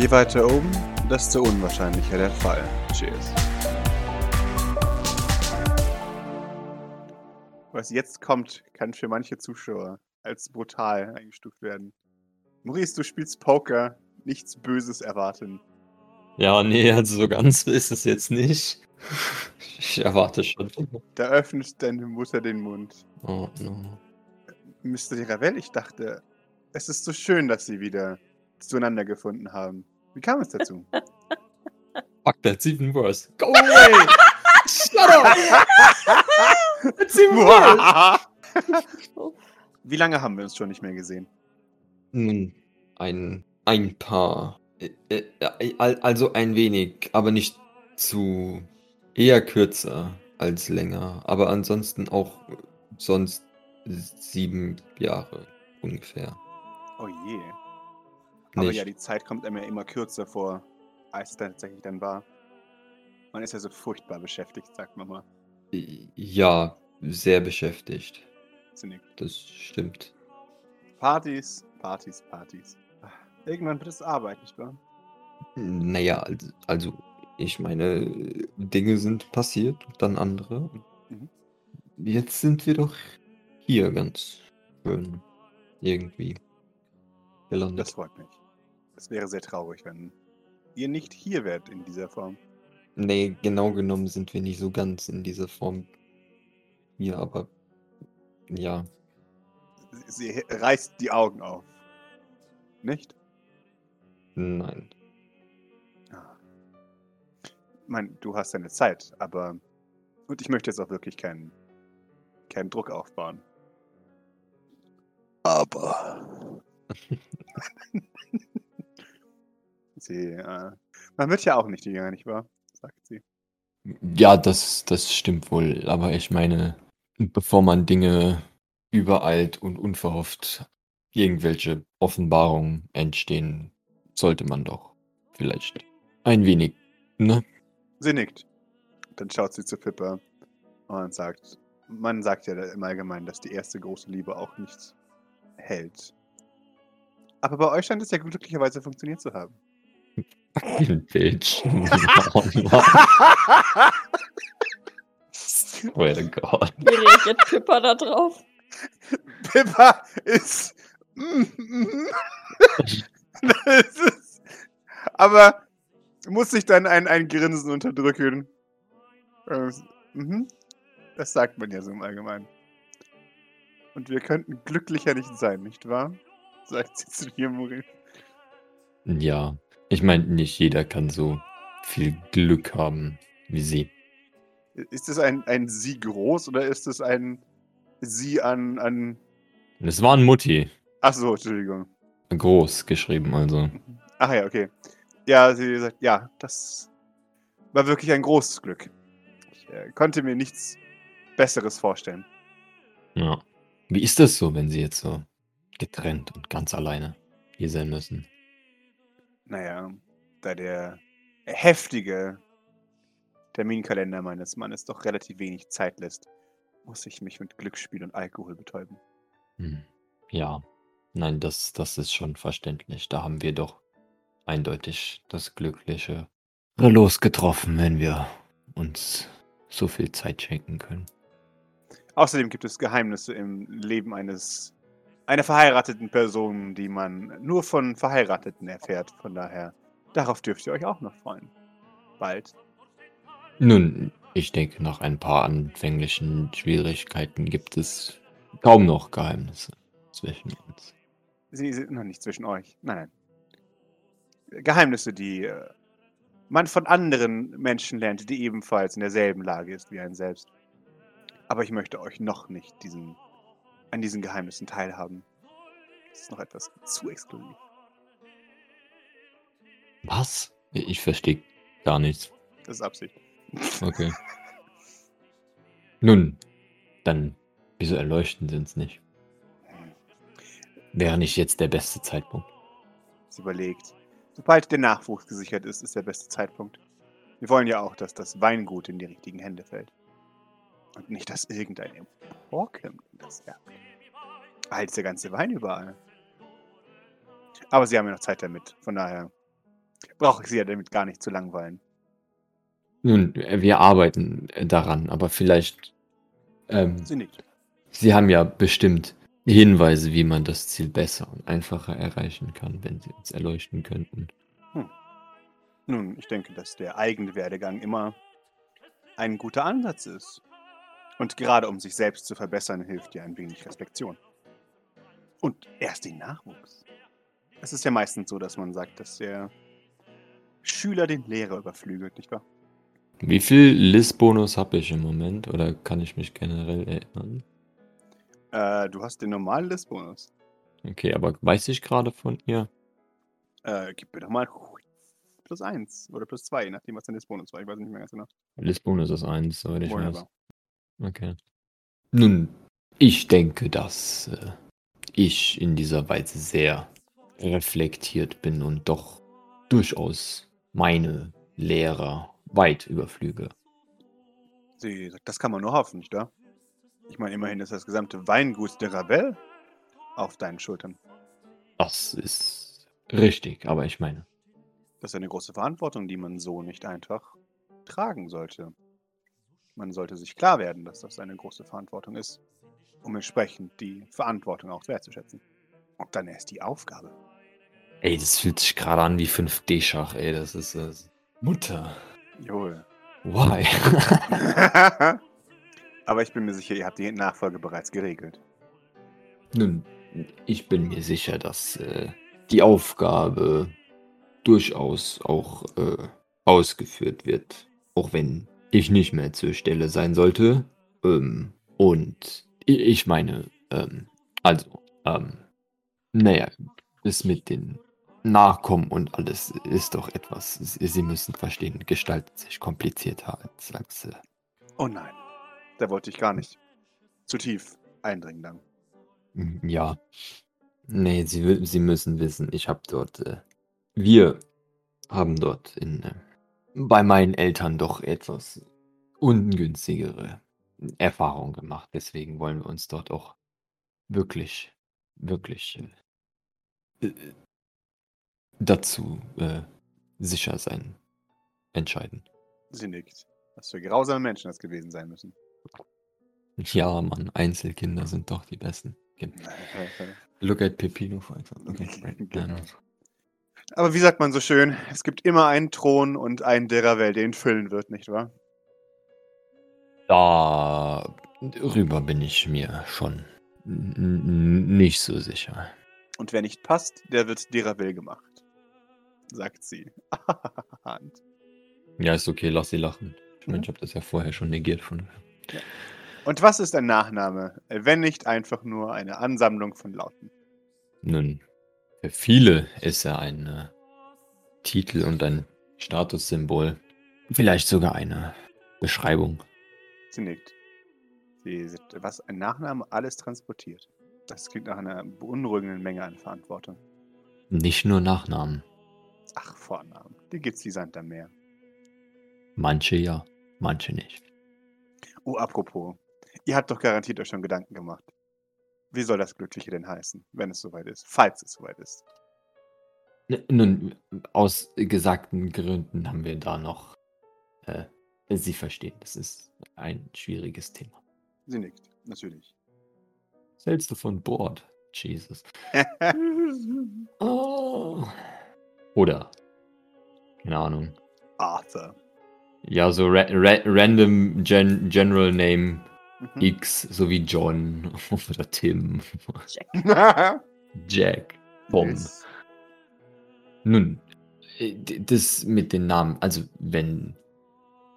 Je weiter oben, desto unwahrscheinlicher der Fall. Cheers. Was jetzt kommt, kann für manche Zuschauer als brutal eingestuft werden. Maurice, du spielst Poker, nichts Böses erwarten. Ja, nee, also so ganz ist es jetzt nicht. Ich erwarte schon. Da öffnet deine Mutter den Mund. Oh no. Mr. Ravel, ich dachte, es ist so schön, dass sie wieder zueinander gefunden haben. Wie kam es dazu? Fuck, that's even worse. Go away! Shut up! That's even worse! Wie lange haben wir uns schon nicht mehr gesehen? Nun, ein, ein paar. Al- Also ein wenig, aber nicht zu. Eher kürzer als länger. Aber ansonsten auch sonst sieben Jahre ungefähr. Oh je. Aber Nicht. ja, die Zeit kommt einem ja immer kürzer vor, als es dann tatsächlich dann war. Man ist ja so furchtbar beschäftigt, sagt man mal. Ja, sehr beschäftigt. Zinnig. Das stimmt. Partys, Partys, Partys. Irgendwann wird es Arbeit, nicht wahr? Naja, also, also ich meine, Dinge sind passiert, dann andere. Mhm. Jetzt sind wir doch hier ganz schön irgendwie gelandet. Das freut mich. Es wäre sehr traurig, wenn ihr nicht hier wärt in dieser Form. Nee, genau genommen sind wir nicht so ganz in dieser Form hier, aber ja, Sie reißt die Augen auf. Nicht? nein. Ah. Ich meine, du hast deine Zeit, aber. Und ich möchte jetzt auch wirklich keinen, keinen Druck aufbauen. Aber. sie, äh, man wird ja auch nicht jünger, nicht wahr? Sagt sie. Ja, das, das stimmt wohl, aber ich meine, bevor man Dinge übereilt und unverhofft irgendwelche Offenbarungen entstehen, sollte man doch vielleicht ein wenig, ne? Sie nickt. Dann schaut sie zu Pippa und sagt: Man sagt ja im Allgemeinen, dass die erste große Liebe auch nicht hält. Aber bei euch scheint es ja glücklicherweise funktioniert zu haben. Fucking Bitch. oh Mann. Swear to God. Wie reagiert Pippa da drauf? Pippa ist. Mm, mm. das ist. Aber muss sich dann ein, ein Grinsen unterdrücken. Ähm, mhm. Das sagt man ja so im Allgemeinen. Und wir könnten glücklicher nicht sein, nicht wahr? Sagt sie zu dir, Maurice. Ja, ich meine, nicht jeder kann so viel Glück haben wie sie. Ist es ein, ein Sie groß oder ist es ein Sie an. an Es war ein Mutti. Achso, Entschuldigung. Groß geschrieben, also. Ach ja, okay. Ja, sie sagt, ja, das war wirklich ein großes Glück. Ich äh, konnte mir nichts Besseres vorstellen. Ja. Wie ist das so, wenn sie jetzt so getrennt und ganz alleine hier sein müssen? Naja, da der heftige Terminkalender meines Mannes doch relativ wenig Zeit lässt, muss ich mich mit Glücksspiel und Alkohol betäuben. Hm. Ja. Nein, das, das ist schon verständlich. Da haben wir doch eindeutig das glückliche Los getroffen, wenn wir uns so viel Zeit schenken können. Außerdem gibt es Geheimnisse im Leben eines einer verheirateten Person, die man nur von Verheirateten erfährt. Von daher, darauf dürft ihr euch auch noch freuen. Bald. Nun, ich denke, nach ein paar anfänglichen Schwierigkeiten gibt es kaum noch Geheimnisse zwischen uns. Sie sind noch nicht zwischen euch. Nein, nein. Geheimnisse, die äh, man von anderen Menschen lernt, die ebenfalls in derselben Lage ist wie ein selbst. Aber ich möchte euch noch nicht diesen, an diesen Geheimnissen teilhaben. Das ist noch etwas zu exklusiv. Was? Ich verstehe gar nichts. Das ist Absicht. Okay. Nun, dann, wieso erleuchten sie uns nicht? Wäre nicht jetzt der beste Zeitpunkt. Sie überlegt. Sobald der Nachwuchs gesichert ist, ist der beste Zeitpunkt. Wir wollen ja auch, dass das Weingut in die richtigen Hände fällt. Und nicht, dass irgendein Emporkömmling das erbt. Halt der ganze Wein überall. Aber sie haben ja noch Zeit damit. Von daher brauche ich sie ja damit gar nicht zu langweilen. Nun, wir arbeiten daran, aber vielleicht. Ähm, Sie nickt. Sie haben ja bestimmt Hinweise, wie man das Ziel besser und einfacher erreichen kann, wenn Sie uns erleuchten könnten. Nun, ich denke, dass der eigene Werdegang immer ein guter Ansatz ist. Und gerade um sich selbst zu verbessern, hilft ja ein wenig Respektion. Und erst den Nachwuchs. Es ist ja meistens so, dass man sagt, dass der Schüler den Lehrer überflügelt, nicht wahr? Wie viel List-Bonus habe ich im Moment? Oder kann ich mich generell erinnern? Äh, du hast den normalen Listbonus. Okay, aber weiß ich gerade von ihr? Äh, gib mir doch mal plus eins oder plus zwei, je nachdem, was dein Listbonus war. Ich weiß nicht mehr ganz genau. List-Bonus ist 1, soweit ich weiß. Okay. Nun, ich denke, dass äh, ich in dieser Weise sehr reflektiert bin und doch durchaus meine Lehrer weit überflüge. Sie sagt, das kann man nur hoffen, nicht wahr? Ich meine, immerhin ist das gesamte Weingut der Ravel auf deinen Schultern. Das ist richtig, aber ich meine, Das ist eine große Verantwortung, die man so nicht einfach tragen sollte. Man sollte sich klar werden, dass das eine große Verantwortung ist, um entsprechend die Verantwortung auch wertzuschätzen. Und dann erst die Aufgabe. ey, das fühlt sich gerade an wie 5D-Schach, ey, das ist äh, Mutter. Joel. Why? Aber ich bin mir sicher, ihr habt die Nachfolge bereits geregelt. Nun, ich bin mir sicher, dass äh, die Aufgabe durchaus auch äh, ausgeführt wird, auch wenn ich nicht mehr zur Stelle sein sollte. Ähm, und ich meine, ähm, also, ähm, naja, das mit den Nachkommen und alles ist doch etwas, Sie müssen verstehen, gestaltet sich komplizierter als, als äh, Oh nein, da wollte ich gar nicht zu tief eindringen dann. Mm, Ja. Nee, Sie, Sie müssen wissen, ich habe dort, äh, wir haben dort in, äh, bei meinen Eltern doch etwas ungünstigere Erfahrungen gemacht. Deswegen wollen wir uns dort auch wirklich, wirklich äh, dazu äh, sicher sein, entscheiden. Sie nickt. Was für grausame Menschen das gewesen sein müssen. Ja, Mann, Einzelkinder sind doch die besten. Look at Pepino, for example. Okay. Genau. Aber wie sagt man so schön, es gibt immer einen Thron und einen der Ravel, der ihn füllen wird, nicht wahr? Darüber bin ich mir schon nicht so sicher. Und wer nicht passt, der wird Deravel gemacht. Sagt sie. Ja, ist okay, lass sie lachen. Ich meine, Mhm. ich habe das ja vorher schon negiert von. Und was ist ein Nachname, wenn nicht einfach nur eine Ansammlung von Lauten? Nun, für viele ist er ein äh, Titel und ein Statussymbol. Vielleicht sogar eine Beschreibung. Sie nickt. Sie sieht, was ein Nachname alles transportiert. Das klingt nach einer beunruhigenden Menge an Verantwortung. Nicht nur Nachnamen. Ach, Vornamen. Die gibt's wie Sand am Meer. Manche ja, manche nicht. Oh, apropos. Ihr habt doch garantiert euch schon Gedanken gemacht. Wie soll das Glückliche denn heißen, wenn es soweit ist? Falls es soweit ist. Nun, aus gesagten Gründen haben wir da noch. Äh, Sie verstehen, das ist ein schwieriges Thema. Sie nickt, natürlich. Hältst du von Bord? Jesus. Oh. Oder, keine Ahnung. Arthur. Ja, so ra ra random gen General Name Mhm. X, so wie John oder Tim, Jack. Jack, Tom. Yes. Nun, äh, das mit den Namen, also wenn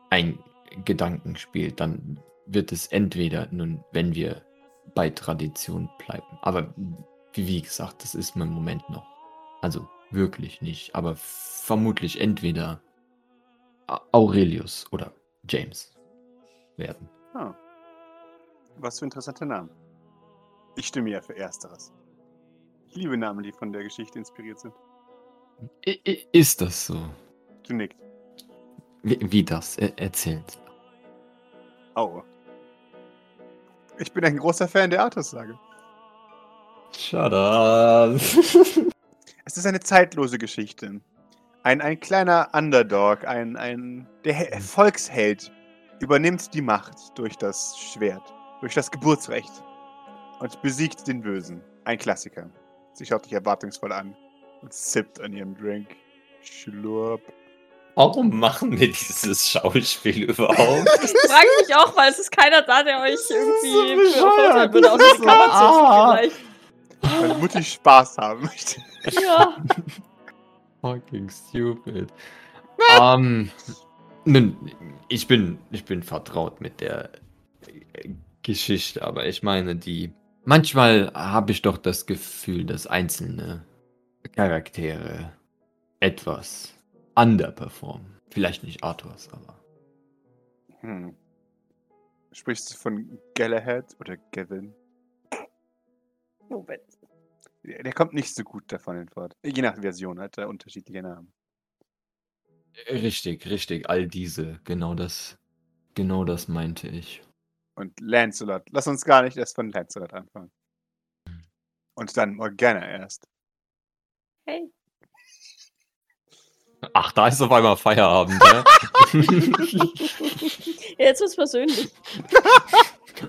ein Gedanken spielt, dann wird es entweder, nun, wenn wir bei Tradition bleiben, aber wie, wie gesagt, das ist mein Moment noch. Also wirklich nicht, aber vermutlich entweder Aurelius oder James werden. Ah. Was für interessante Namen. Ich stimme ja für Ersteres. Ich liebe Namen, die von der Geschichte inspiriert sind. I i ist das so? Du nickt. Wie, wie das? Er erzählt. Au. Ich bin ein großer Fan der Artus-Sage. Shut up. Es ist eine zeitlose Geschichte. Ein, ein kleiner Underdog, ein, ein der He- Volksheld übernimmt die Macht durch das Schwert, durch das Geburtsrecht und besiegt den Bösen. Ein Klassiker. Sie schaut dich erwartungsvoll an und sippt an ihrem Drink. Schlurp. Warum machen wir dieses Schauspiel überhaupt? Ich frage mich auch, weil es ist keiner da, der euch irgendwie so würde, Das außer die vielleicht. Weil Mutti Spaß haben möchte. Ja. Fucking stupid. ähm, nun, ich bin, ich bin vertraut mit der Geschichte, aber ich meine, die. Manchmal habe ich doch das Gefühl, dass einzelne Charaktere etwas underperformen. Vielleicht nicht Arthurs, aber. Hm. Sprichst du von Galahad oder Gavin? Moment. Der der kommt nicht so gut davon hinfort. Je nach Version hat er unterschiedliche Namen. Richtig, richtig, all diese, genau das, genau das meinte ich. Und Lancelot. Lass uns gar nicht erst von Lancelot anfangen. Und dann Morgana erst. Hey. Ach, da ist auf einmal Feierabend, ja? Jetzt wird's persönlich.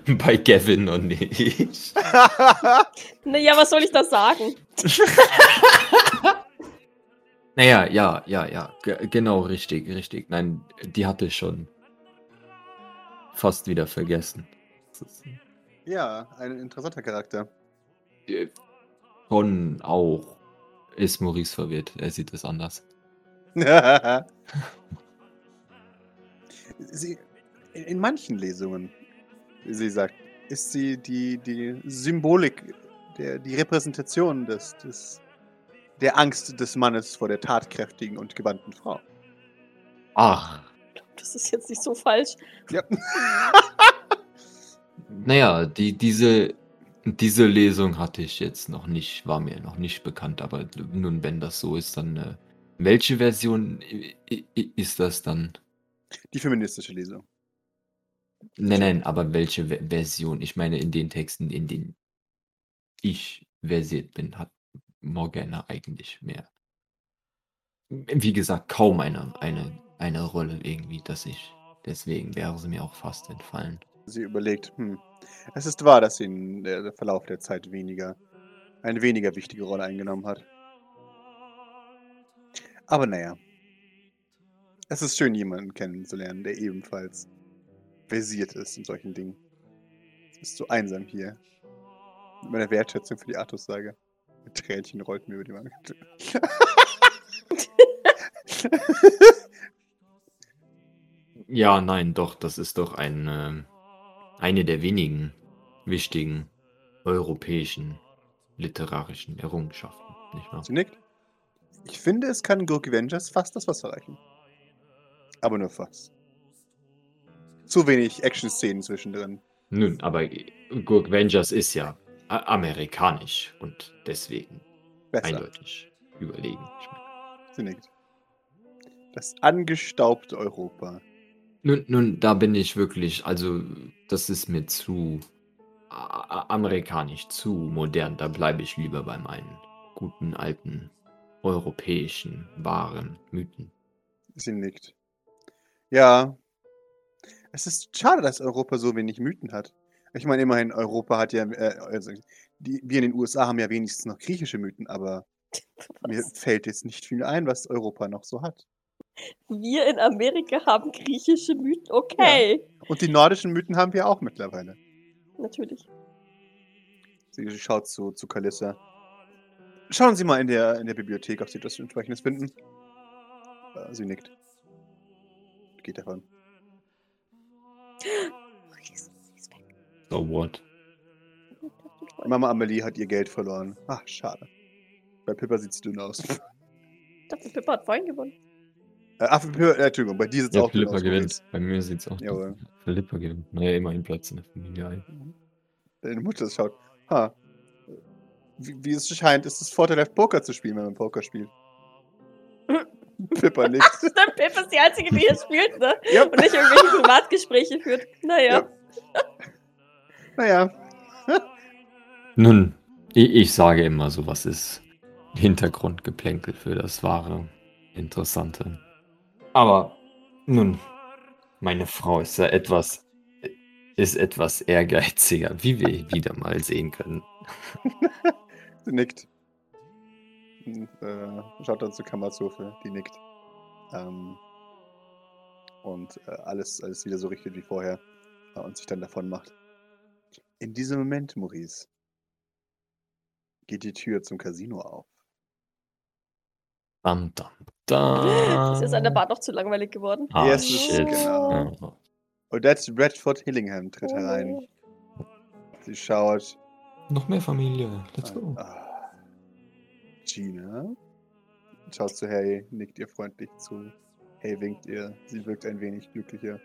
Bei Gavin und ich. Naja, was soll ich da sagen? Naja, ja, ja, ja, ge- genau, richtig, richtig. Nein, die hatte ich schon fast wieder vergessen. Ja, ein interessanter Charakter. Schon auch ist Maurice verwirrt. Er sieht es anders. sie, in, in manchen Lesungen, wie sie sagt, ist sie die, die Symbolik, der, die Repräsentation des, des, der Angst des Mannes vor der tatkräftigen und gewandten Frau. Ach, Das ist jetzt nicht so falsch. Ja. naja, die, diese, diese Lesung hatte ich jetzt noch nicht, war mir noch nicht bekannt, aber nun, wenn das so ist, dann äh, welche Version ist das dann? Die feministische Lesung. Nein, nein, aber welche Ve- Version? Ich meine, in den Texten, in denen ich versiert bin, hat Morgana eigentlich mehr. Wie gesagt, kaum eine, eine, eine Rolle irgendwie, dass ich. Deswegen wäre sie mir auch fast entfallen. Sie überlegt, hm, es ist wahr, dass sie in der Verlauf der Zeit weniger, eine weniger wichtige Rolle eingenommen hat. Aber naja, es ist schön, jemanden kennenzulernen, der ebenfalls versiert ist in solchen Dingen. Es ist so einsam hier. Mit meiner Wertschätzung für die Artus-Sage. Ein Tränchen rollt mir über die Wange. Ja, nein, doch, das ist doch ein, ähm, eine der wenigen wichtigen europäischen literarischen Errungenschaften, nicht wahr? Sie nickt. Ich finde, es kann Gurk Avengers fast das Wasser reichen. Aber nur fast. Zu wenig Action-Szenen zwischendrin. Nun, aber Gurk Vengers ist ja amerikanisch und deswegen Besser. eindeutig überlegen. Ich Sie nickt. Das angestaubte Europa. Nun, nun, da bin ich wirklich, also das ist mir zu amerikanisch, zu modern. Da bleibe ich lieber bei meinen guten alten europäischen wahren Mythen. Sie nickt. Ja. Es ist schade, dass Europa so wenig Mythen hat. Ich meine, immerhin, Europa hat ja, äh, also die, wir in den USA haben ja wenigstens noch griechische Mythen, aber mir Was? fällt jetzt nicht viel ein, was Europa noch so hat. Wir in Amerika haben griechische Mythen. Okay. Und die nordischen Mythen haben wir auch mittlerweile. Natürlich. Sie schaut zu, zu Kalissa. Schauen Sie mal in der, in der Bibliothek, ob Sie etwas entsprechendes finden. Äh, sie nickt. Geht davon. So what? Mama Amelie hat ihr Geld verloren. Ach, schade. Bei Pippa sieht's dünn aus. Ich dachte, Pippa hat vorhin gewonnen. Äh, ach, Pippa, äh, Entschuldigung, bei dir sieht's Ja, auch Philippa aus. gewinnt. Bei mir sieht es auch Jawohl. Philippa gewinnt. Naja, immerhin Platz in der Familie. ein. Deine Mutter schaut. Ha. Wie, wie es scheint, ist es vorteilhaft, Poker zu spielen, wenn man Poker spielt. Pippa nickt. Stimmt, Pippa ist die Einzige, die hier spielt, ne? ja. Und nicht irgendwelche Privatgespräche führt. Naja. Naja. Nun, ich, ich sage immer, sowas ist Hintergrundgeplänkel für das wahre interessante. Aber nun, meine Frau ist ja etwas, ist etwas ehrgeiziger, wie wir wieder mal sehen können. Sie nickt. Und, äh, schaut dann zu Kammerzofe, die nickt. Ähm, und äh, alles, alles wieder so richtet wie vorher äh, und sich dann davon macht. In diesem Moment, Maurice, geht die Tür zum Casino auf. Dam, dam, dam. Ist jetzt an der Bar doch zu langweilig geworden. Ah, Yes, shit. genau. Ja. Odette Bradford Hillingham tritt herein. Sie schaut. Noch mehr Familie. Let's go. Ah. Gina schaut zu Harry, nickt ihr freundlich zu. Harry winkt ihr. Sie wirkt ein wenig glücklicher.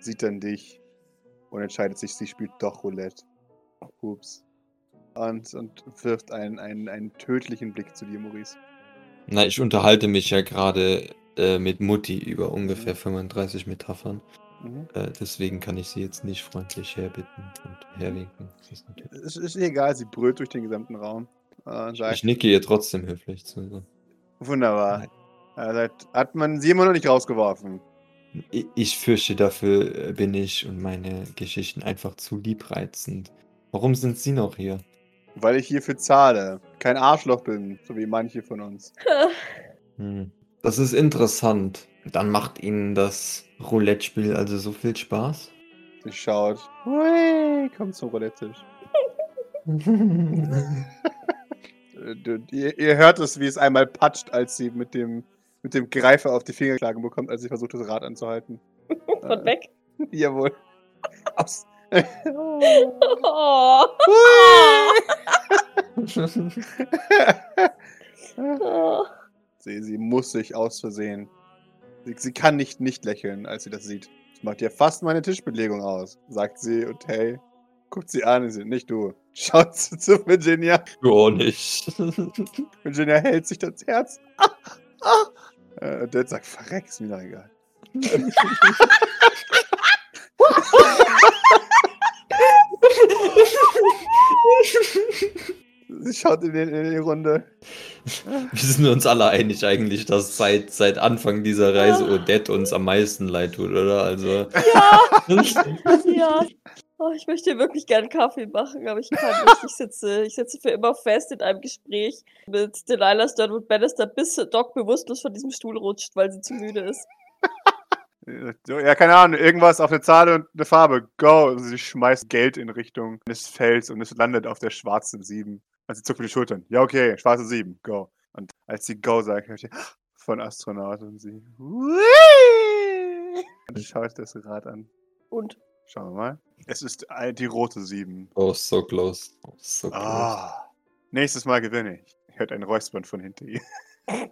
Sieht dann dich und entscheidet sich, sie spielt doch Roulette. Ups. Und, und wirft einen, einen, einen tödlichen Blick zu dir, Maurice. Na, ich unterhalte mich ja gerade äh, mit Mutti über ungefähr 35 Metaphern. Mhm. Äh, deswegen kann ich sie jetzt nicht freundlich herbitten und herwinken. Ist Es ist egal, sie brüllt durch den gesamten Raum. Äh, sagt, Ich nicke ihr trotzdem höflich zu. wunderbar. Er sagt, hat man sie immer noch nicht rausgeworfen? I- Ich fürchte, dafür äh, bin ich und meine Geschichten einfach zu liebreizend. Warum sind Sie noch hier? Weil ich hierfür zahle. Kein Arschloch bin, so wie manche von uns. Hm. Das ist interessant. Dann macht Ihnen das Roulette-Spiel also so viel Spaß? Sie schaut. Hui, kommt zum Roulette-Tisch. Äh, Ihr, ihr hört es, wie es einmal patscht, als sie mit dem, mit dem Greifer auf die Finger geschlagen bekommt, als sie versucht, das Rad anzuhalten. Von weg. Jawohl. Aus. Oh. Oh. sie, sie muss sich aus Versehen. Sie, sie kann nicht nicht lächeln, als sie das sieht. Das macht ja fast meine Tischbelegung aus, sagt sie und hey, guckt sie an und sie, nicht du. Schaut sie zu Virginia. Gar nicht. Virginia hält sich das Herz. Ah, ah. Äh, und Dad sagt, verreck, ist mir doch egal. Schaut in, den, in die Runde. Wir sind uns alle einig eigentlich, dass seit, seit Anfang dieser Reise Odette uns am meisten leid tut, oder? Also. Ja. Oh, ich möchte wirklich gern Kaffee machen, aber ich kann nicht. Ich sitze, ich sitze für immer fest in einem Gespräch mit Delilah Sternwood Bannister, bis Doc bewusstlos von diesem Stuhl rutscht, weil sie zu müde ist. Ja, keine Ahnung, irgendwas auf eine Zahl und eine Farbe. Go! Und sie schmeißt Geld in Richtung eines Felds und es landet auf der schwarzen 7. Und sie zuckt mit den Schultern. Ja, okay, schwarze 7, go. Und als sie Go sagt, hört sie von Astronaut und sie. Whee! Und schaut das Rad an. Und Schauen wir mal. Es ist die rote 7. Oh, so close. Oh, so close. Ah. Nächstes Mal gewinne ich. Hört ein Räuspern von hinter ihr.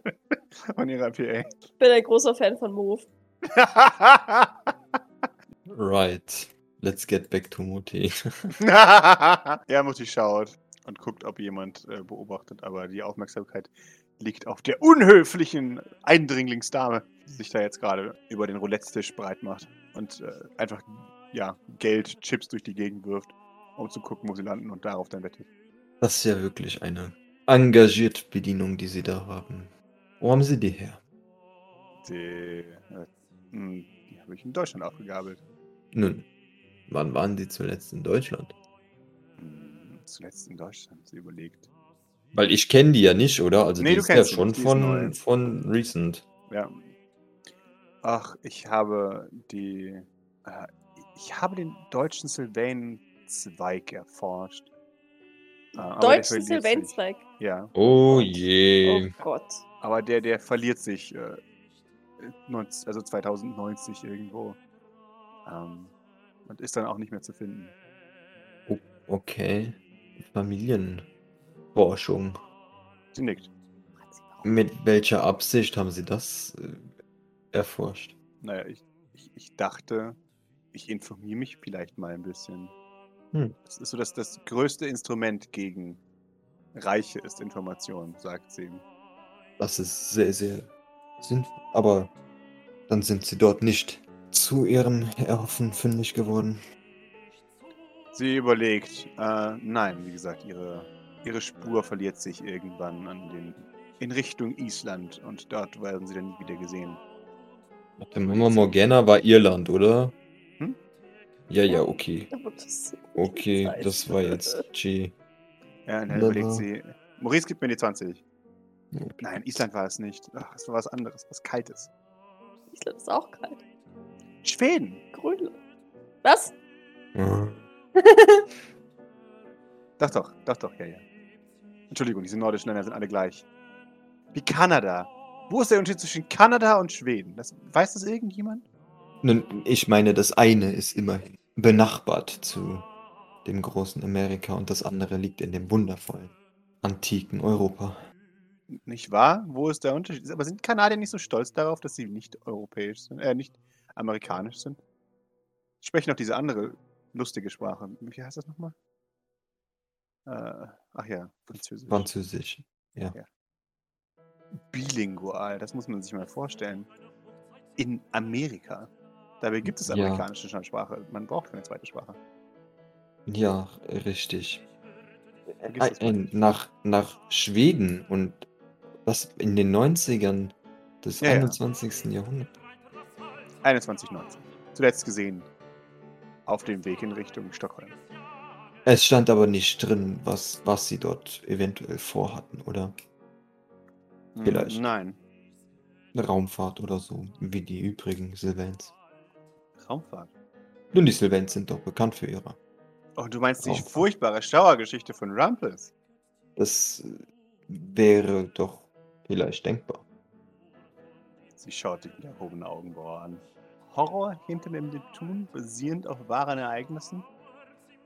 von ihrer PA. ich bin ein großer Fan von Move. Right. Let's get back to Mutti. ja, Mutti schaut und guckt, ob jemand äh, beobachtet, aber die Aufmerksamkeit liegt auf der unhöflichen Eindringlingsdame, die sich da jetzt gerade über den Roulette-Tisch breit macht und äh, einfach, ja, Geld, Chips durch die Gegend wirft, um zu gucken, wo sie landen und darauf dann wettet. Das ist ja wirklich eine engagierte Bedienung, die Sie da haben. Wo haben Sie die her? Die, äh, mh, die habe ich in Deutschland aufgegabelt. Nun, wann waren Sie zuletzt in Deutschland? Zuletzt in Deutschland, sie überlegt. Weil ich kenne die ja nicht, oder? Also Nee, die du ist ja kennst sie schon von, von recent. Ja. Ach, ich habe die. Äh, ich habe den deutschen Sylvain-Zweig erforscht. Äh, Deutschen. Sylvain-Zweig. Ja, Oh Oh je. Gott. aber der, der verliert sich. Äh, 19, also 2090 irgendwo. Ähm, und ist dann auch nicht mehr zu finden. Okay. Familienforschung. Sie nickt. Mit welcher Absicht haben Sie das äh, erforscht? Naja, ich, ich, ich dachte, ich informiere mich vielleicht mal ein bisschen. Hm. Das ist so das, das größte Instrument gegen Reiche ist Information, sagt sie. Das ist sehr, sehr sinnvoll. Aber dann sind Sie dort nicht zu Ihrem Erhoffen fündig geworden. Sie überlegt, äh, nein, wie gesagt, ihre, ihre Spur verliert sich irgendwann an den in Richtung Island und dort werden sie dann nie wieder gesehen. Warte, Mama Morgana war Irland, oder? Hm? Ja, ja, okay. Okay, das war jetzt G. Ja, dann überlegt sie. Maurice gibt mir die 20. Okay. Nein, Island war es nicht. Ach, es war was anderes, was Kaltes. Island ist auch kalt. Schweden. Grönland. Was? Ah. Doch, doch, doch, doch, ja, ja. Entschuldigung, diese nordischen Länder sind alle gleich. Wie Kanada. Wo ist der Unterschied zwischen Kanada und Schweden? Das, weiß das irgendjemand? Nun, ich meine, das eine ist immerhin benachbart zu dem großen Amerika und das andere liegt in dem wundervollen, antiken Europa. Nicht wahr? Wo ist der Unterschied? Aber sind Kanadier nicht so stolz darauf, dass sie nicht europäisch sind, äh, nicht amerikanisch sind? Sprechen auch diese andere lustige Sprache. Wie heißt das nochmal? Äh, ach ja, Französisch. Französisch. Ja. Bilingual, das muss man sich mal vorstellen. In Amerika. Dabei gibt es Ja. amerikanische Sprache. Man braucht keine zweite Sprache. Ja, richtig. Nicht. nach, nach Schweden und was in den 90ern des Ja, ja. 21. Jahrhunderts. 2119. Zuletzt gesehen. Auf dem Weg in Richtung Stockholm. Es stand aber nicht drin, was, was sie dort eventuell vorhatten, oder? Hm, Vielleicht. Nein. Eine Raumfahrt oder so, wie die übrigen Sylvains. Raumfahrt. Nun, die Sylvains sind doch bekannt für ihre. Oh, du meinst die Raumfahrt. furchtbare Schauergeschichte von Rumpus? Das äh, wäre doch vielleicht denkbar. Sie schaut dich mit erhobenen Augenbrauen an. Horror hinter dem Neptun, basierend auf wahren Ereignissen?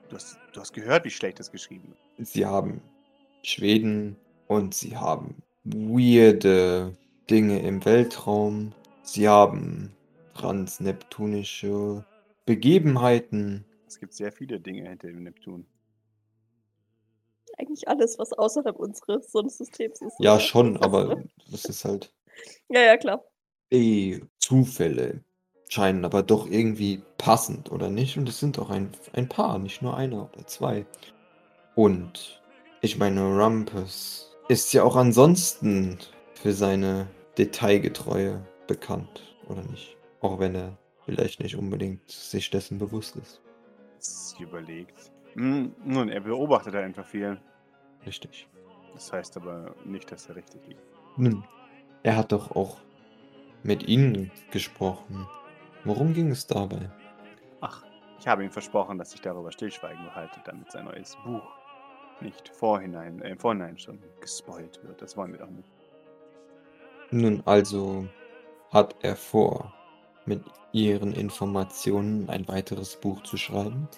Du hast, du hast gehört, wie schlecht das geschrieben ist. Sie haben Schweden und sie haben weirde Dinge im Weltraum. Sie haben transneptunische Begebenheiten. Es gibt sehr viele Dinge hinter dem Neptun. Eigentlich alles, was außerhalb unseres Sonnensystems ist. Ja, schon, aber das ist halt Ja, ja, klar. eh Zufälle. Scheinen aber doch irgendwie passend, oder nicht? Und es sind auch ein, ein paar, nicht nur einer oder zwei. Und ich meine, Rumpus ist ja auch ansonsten für seine Detailgetreue bekannt, oder nicht? Auch wenn er vielleicht nicht unbedingt sich dessen bewusst ist. Sie überlegt. Hm, nun, er beobachtet einfach viel. Richtig. Das heißt aber nicht, dass er richtig liegt. Nun, er hat doch auch mit Ihnen gesprochen. Worum ging es dabei? Ach, ich habe ihm versprochen, dass ich darüber stillschweigen behalte, damit sein neues Buch nicht vorhinein, äh, Vorhinein schon gespoilt wird. Das wollen wir doch nicht. Nun, also hat er vor, mit Ihren Informationen ein weiteres Buch zu schreiben?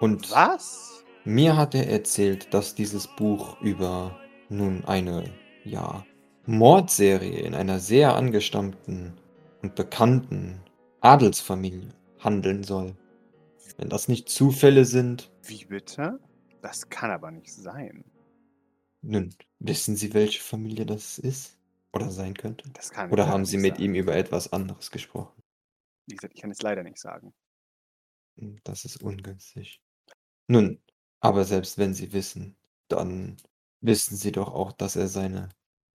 Und Was? mir hat er erzählt, dass dieses Buch über nun eine, ja, Mordserie in einer sehr angestammten und bekannten Adelsfamilie handeln soll. Wenn das nicht Zufälle sind, Wie bitte? Das kann aber nicht sein. nun, wissen Sie, welche Familie das ist? Oder sein könnte? Das kann Oder haben Sie mit sein. ihm über etwas anderes gesprochen? Wie gesagt, ich kann es leider nicht sagen. Hm, Das ist ungünstig. Nun, aber selbst wenn Sie wissen, dann wissen Sie doch auch, dass er seine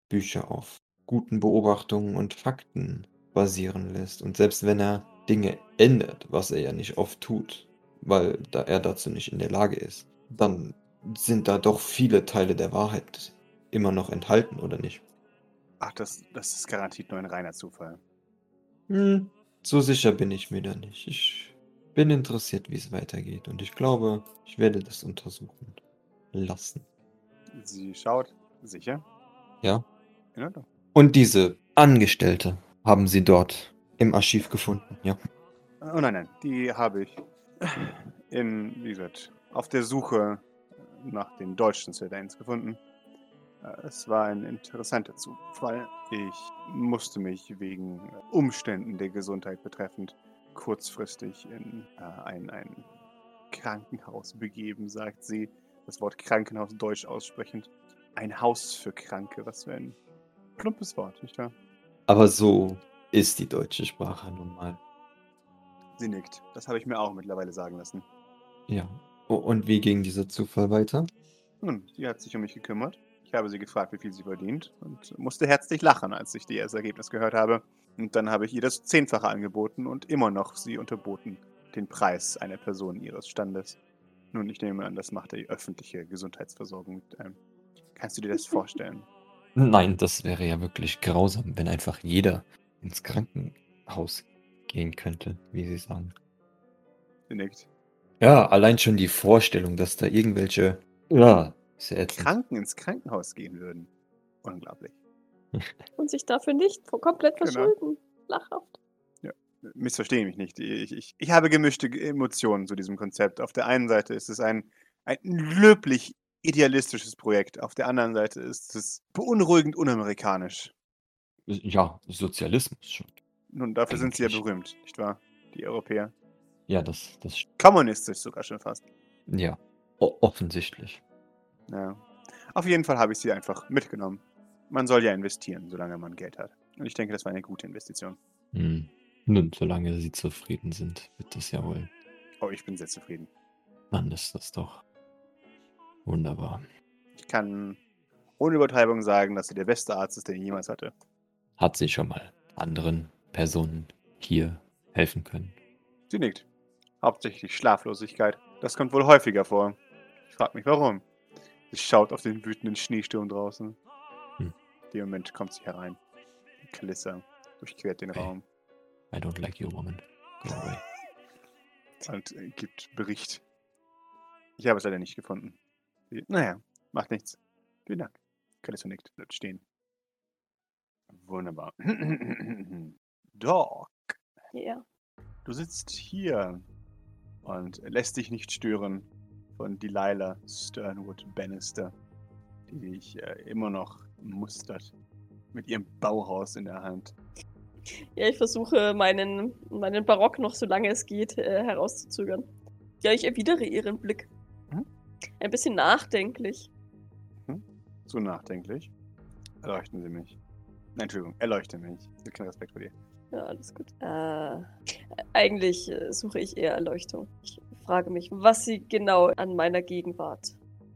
Bücher auf guten Beobachtungen und Fakten basieren lässt. Und selbst wenn er Dinge ändert, was er ja nicht oft tut, weil da er dazu nicht in der Lage ist, dann sind da doch viele Teile der Wahrheit immer noch enthalten, oder nicht? Ach, das, das ist garantiert nur ein reiner Zufall. Hm, so sicher bin ich mir da nicht. Ich bin interessiert, wie es weitergeht und ich glaube, ich werde das untersuchen lassen. Sie schaut. Sicher? Ja. In Ordnung. Und diese Angestellte haben sie dort im Archiv gefunden, ja. Oh nein, nein, die habe ich in, wie gesagt, auf der Suche nach den deutschen Sylvains gefunden. Äh, Es war ein interessanter Zufall. Ich musste mich wegen Umständen der Gesundheit betreffend kurzfristig in äh, ein, ein Krankenhaus begeben, sagt sie. Das Wort Krankenhaus deutsch aussprechend. Ein Haus für Kranke, was für ein plumpes Wort, nicht wahr? Aber so ist die deutsche Sprache nun mal. Sie nickt. Das habe ich mir auch mittlerweile sagen lassen. Ja. Und wie ging dieser Zufall weiter? Nun, sie hat sich um mich gekümmert. Ich habe sie gefragt, wie viel sie verdient und musste herzlich lachen, als ich das Ergebnis gehört habe. Und dann habe ich ihr das Zehnfache angeboten und immer noch sie unterboten, den Preis einer Person ihres Standes. Nun, ich nehme an, das macht die öffentliche Gesundheitsversorgung mit einem. Kannst du dir das vorstellen? Nein, das wäre ja wirklich grausam, wenn einfach jeder ins Krankenhaus gehen könnte, wie Sie sagen. Sie nickt. Ja, allein schon die Vorstellung, dass da irgendwelche ja, sehr ätzend. Kranken ins Krankenhaus gehen würden. Unglaublich. Und sich dafür nicht komplett Genau. verschulden. Lachhaft. Missverstehe mich nicht. Ich, ich, ich habe gemischte Emotionen zu diesem Konzept. Auf der einen Seite ist es ein, ein löblich idealistisches Projekt. Auf der anderen Seite ist es beunruhigend unamerikanisch. Ja, Sozialismus schon. Nun, dafür sind sie ja Eigentlich. berühmt, nicht wahr? Die Europäer. Ja, das, das, st- Kommunistisch sogar schon fast. ja, o offensichtlich. Ja. Auf jeden Fall habe ich sie einfach mitgenommen. Man soll ja investieren, solange man Geld hat. Und ich denke, das war eine gute Investition. Hm. Nun, solange Sie zufrieden sind, wird das ja wohl. Oh, ich bin sehr zufrieden. Dann ist das doch wunderbar. Ich kann ohne Übertreibung sagen, dass sie der beste Arzt ist, den ich jemals hatte. Hat sie schon mal anderen Personen hier helfen können? Sie nickt. Hauptsächlich Schlaflosigkeit. Das kommt wohl häufiger vor. Ich frage mich, warum. Sie schaut auf den wütenden Schneesturm draußen. Hm. In dem Moment kommt sie herein. Kalissa durchquert den Okay. Raum I don't like you, woman. Go away. und gibt Bericht. Ich habe es leider nicht gefunden. Naja, macht nichts. Vielen Dank. Kalissa nickt, bleibt stehen. Wunderbar. Doc, Ja. du sitzt hier und lässt dich nicht stören von Delilah Sternwood Bannister, die dich äh, immer noch mustert mit ihrem Bauhaus in der Hand. Ja, ich versuche meinen, meinen Barock noch so lange es geht äh, herauszuzögern. Ja, ich erwidere ihren Blick. Ein bisschen nachdenklich. So nachdenklich. Erleuchten Sie mich. Nein, Entschuldigung, erleuchte mich. Ich habe keinen Respekt vor dir. Ja, alles gut. Äh, eigentlich äh, suche ich eher Erleuchtung. Ich frage mich, was Sie genau an meiner Gegenwart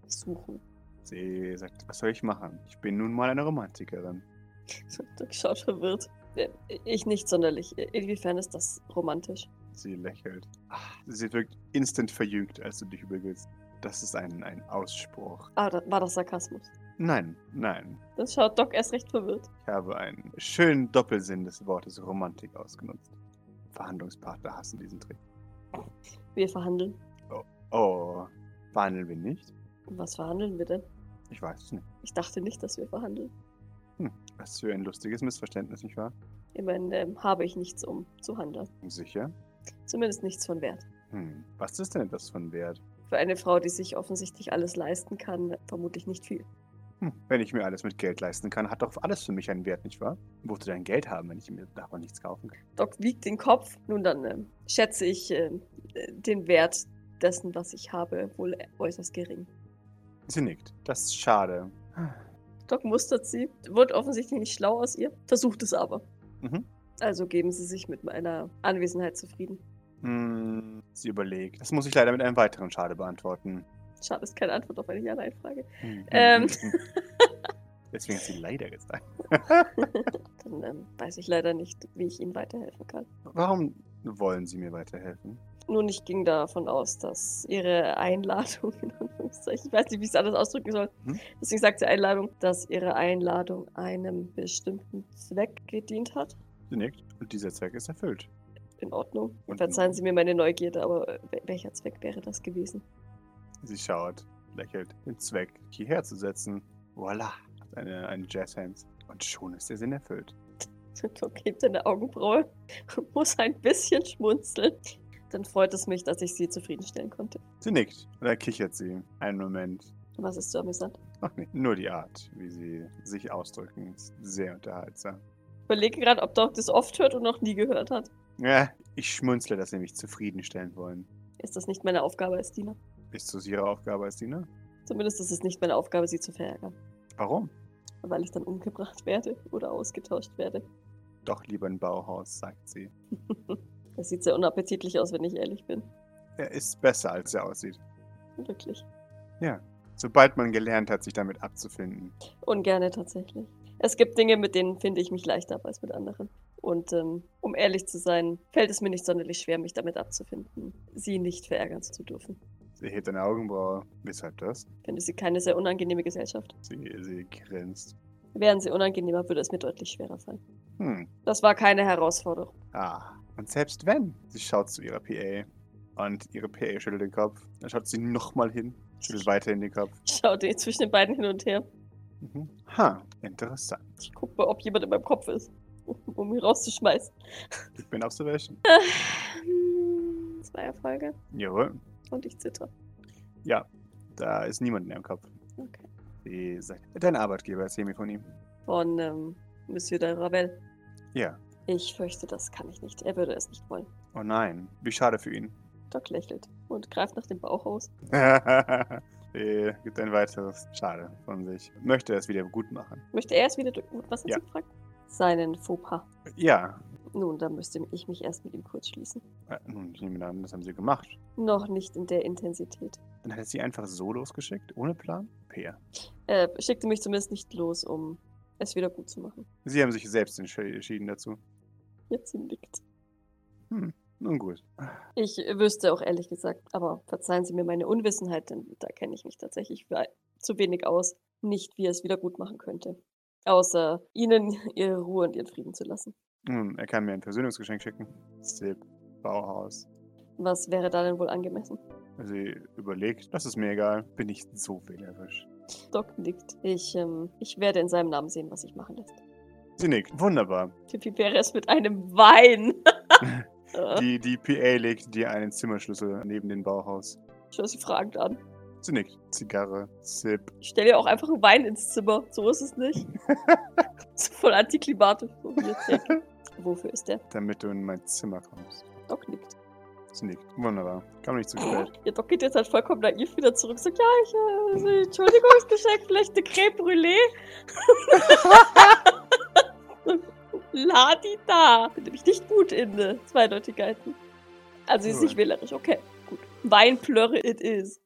suchen. Sie sagt, was soll ich machen? Ich bin nun mal eine Romantikerin. Doc schaut verwirrt. Äh, Ich nicht sonderlich. Inwiefern ist das romantisch? Sie lächelt. Ach, sie wirkt instant verjüngt, als du dich übergibst. Das ist ein, ein Ausspruch. Ah, da war das Sarkasmus. Nein, nein. Dann schaut Doc erst recht verwirrt. Ich habe einen schönen Doppelsinn des Wortes Romantik ausgenutzt. Verhandlungspartner hassen diesen Trick. Wir verhandeln. Oh, verhandeln wir nicht? Was verhandeln wir denn? Ich weiß es nicht. Ich dachte nicht, dass wir verhandeln. Was für ein lustiges Missverständnis, nicht wahr? Immerhin ähm, habe ich nichts, um zu handeln. Sicher? Zumindest nichts von Wert. Hm, was ist denn etwas von Wert? Für eine Frau, die sich offensichtlich alles leisten kann, vermutlich nicht viel. Hm, wenn ich mir alles mit Geld leisten kann, hat doch alles für mich einen Wert, nicht wahr? Wozu denn Geld haben, wenn ich mir davon nichts kaufen kann? Doc wiegt den Kopf. Nun dann ähm, schätze ich äh, den Wert dessen, was ich habe, wohl äußerst gering. Sie nickt. Das ist schade. Doc mustert sie, wird offensichtlich nicht schlau aus ihr, versucht es aber. Mhm. Also geben sie sich mit meiner Anwesenheit zufrieden. Hm, sie überlegt. Das muss ich leider mit einem weiteren Schade beantworten. Schade, ist keine Antwort auf eine Ja-Nein-Frage. Hm, Ähm. hm, hm. Deswegen hat sie leider gesagt. Dann ähm, weiß ich leider nicht, wie ich Ihnen weiterhelfen kann. Warum wollen Sie mir weiterhelfen? Nun, ich ging davon aus, dass Ihre Einladung, in Anführungszeichen, ich weiß nicht, wie ich es anders ausdrücken soll, Hm? deswegen sagt sie Einladung, dass Ihre Einladung einem bestimmten Zweck gedient hat. Sie nickt. Und dieser Zweck ist erfüllt. In Ordnung. Und Verzeihen? Sie mir meine Neugierde, aber äh, wel- welcher Zweck wäre das gewesen? Sie schaut, lächelt, den Zweck hierher zu setzen. Voila, hat eine, eine Jazzhands. Und schon ist der Sinn erfüllt. Doc hebt seine Augenbraue und muss ein bisschen schmunzeln. Dann freut es mich, dass ich Sie zufriedenstellen konnte. Sie nickt. Dann kichert sie. Einen Moment. Was ist so amüsant? Ach nee, nur die Art, wie sie sich ausdrücken, ist sehr unterhaltsam. Ich überlege gerade, ob Doc das oft hört und noch nie gehört hat. Ja, ich schmunzle, dass sie mich zufriedenstellen wollen. Ist das nicht meine Aufgabe als Diener? Ist das Ihre Aufgabe als Diener? Zumindest ist es nicht meine Aufgabe, Sie zu verärgern. Warum? Weil ich dann umgebracht werde oder ausgetauscht werde. Doch lieber ein Bauhaus, sagt sie. Das sieht sehr unappetitlich aus, wenn ich ehrlich bin. Er ist besser, als er aussieht. Wirklich. Ja. Sobald man gelernt hat, sich damit abzufinden. Ungerne tatsächlich. Es gibt Dinge, mit denen finde ich mich leichter ab als mit anderen. Und ähm, um ehrlich zu sein, fällt es mir nicht sonderlich schwer, mich damit abzufinden, sie nicht verärgern zu dürfen. Sie hebt eine Augenbraue. Weshalb das? Ich finde sie keine sehr unangenehme Gesellschaft. Sie, sie grinst. Wären sie unangenehmer, würde es mir deutlich schwerer fallen. Hm. Das war keine Herausforderung. Ah. Und selbst wenn. Sie schaut zu ihrer PA. Und ihre PA schüttelt den Kopf. Dann schaut sie nochmal hin. Schüttelt weiterhin den Kopf. Ich schaute zwischen den beiden hin und her. Mhm. Ha, interessant. Ich gucke mal, ob jemand in meinem Kopf ist, um, ihn rauszuschmeißen. Ich bin Observation. Hm, Zwei Erfolge Jawohl. und ich zitter. Ja, da ist niemand in ihrem Kopf. Okay. Sie sagt, dein Arbeitgeber, erzähl mir von ihm. Von ähm, Monsieur de Ravel. Ja. Ich fürchte, das kann ich nicht. Er würde es nicht wollen. Oh nein, wie schade für ihn. Doc lächelt und greift nach dem Bauch aus. Sie gibt ein weiteres Schade von sich. Möchte es wieder gut machen. Möchte er es wieder gut was Ja. gefragt? Seinen Fauxpas. Ja. Nun, da müsste ich mich erst mit ihm kurz schließen. Äh, Nun, ich nehme an, das haben sie gemacht. Noch nicht in der Intensität. Dann hat er sie einfach so losgeschickt, ohne Plan? Peer. Er schickte mich zumindest nicht los, um es wieder gut zu machen. Sie haben sich selbst entschi- entschieden dazu. Jetzt sie nickt. Nun gut. Ich wüsste auch ehrlich gesagt, aber verzeihen Sie mir meine Unwissenheit, denn da kenne ich mich tatsächlich zu wenig aus, nicht wie er es wieder gut machen könnte. Außer Ihnen Ihre Ruhe und Ihren Frieden zu lassen. Nun, er kann mir ein Versöhnungsgeschenk schicken. Zip, Bauhaus. Was wäre da denn wohl angemessen? Sie überlegt, das ist mir egal. Bin nicht so wählerisch. Doc nickt. Ich, ähm, ich werde in seinem Namen sehen, was sich machen lässt. Sie nickt. Wunderbar. Wie wäre es mit einem Wein? Die, die PA legt dir einen Zimmerschlüssel neben den Bauhaus. Schau sie fragend an. Sie nickt. Zigarre, Zip. Ich stelle ja auch einfach einen Wein ins Zimmer. So ist es nicht. so voll antiklimatisch. Wofür ist der? damit du in mein Zimmer kommst. Doc nickt. Sie nickt. Wunderbar. Kam nicht zu spät. Ihr Doc geht jetzt halt vollkommen naiv wieder zurück. Sagt, ja, ich, äh, so, Entschuldigungsgeschenk, vielleicht eine Creme Brûlée. Ladi da. Bin nämlich nicht gut in äh, Zweideutigkeiten. Also sie ist nicht wählerisch, okay. Gut. Weinplörre it is.